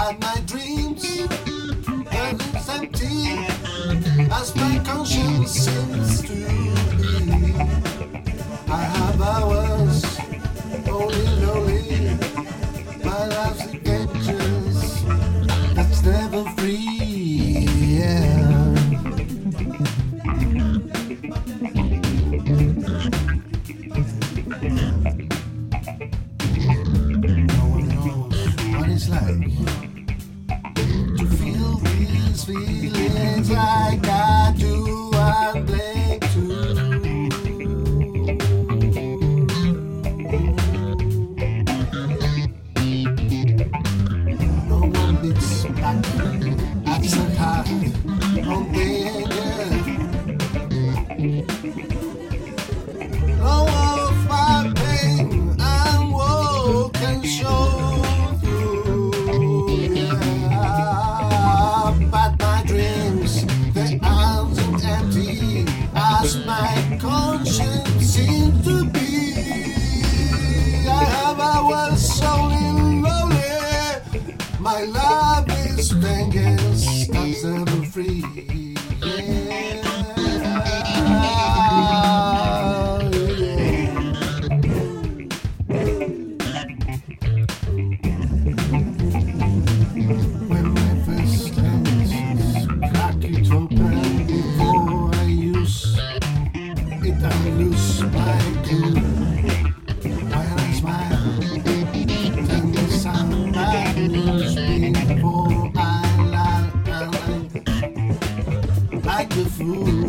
But my dreams it's empty as my conscience seems to be. I have hours only lonely. My life's adventures that's never free. Yeah. Like feelings like I do. I'm blame No one beats. My love is vengeance like a fool.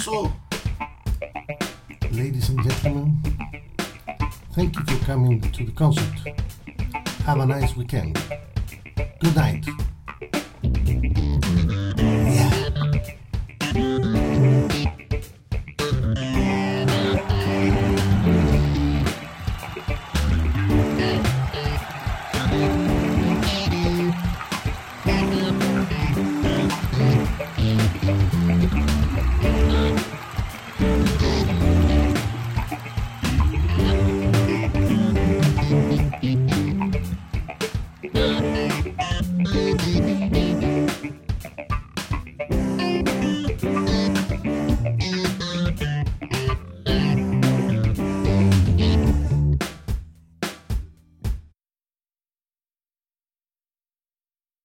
Maravilloso. Ladies and gentlemen, thank you for coming to the concert. Have a nice weekend. Good night.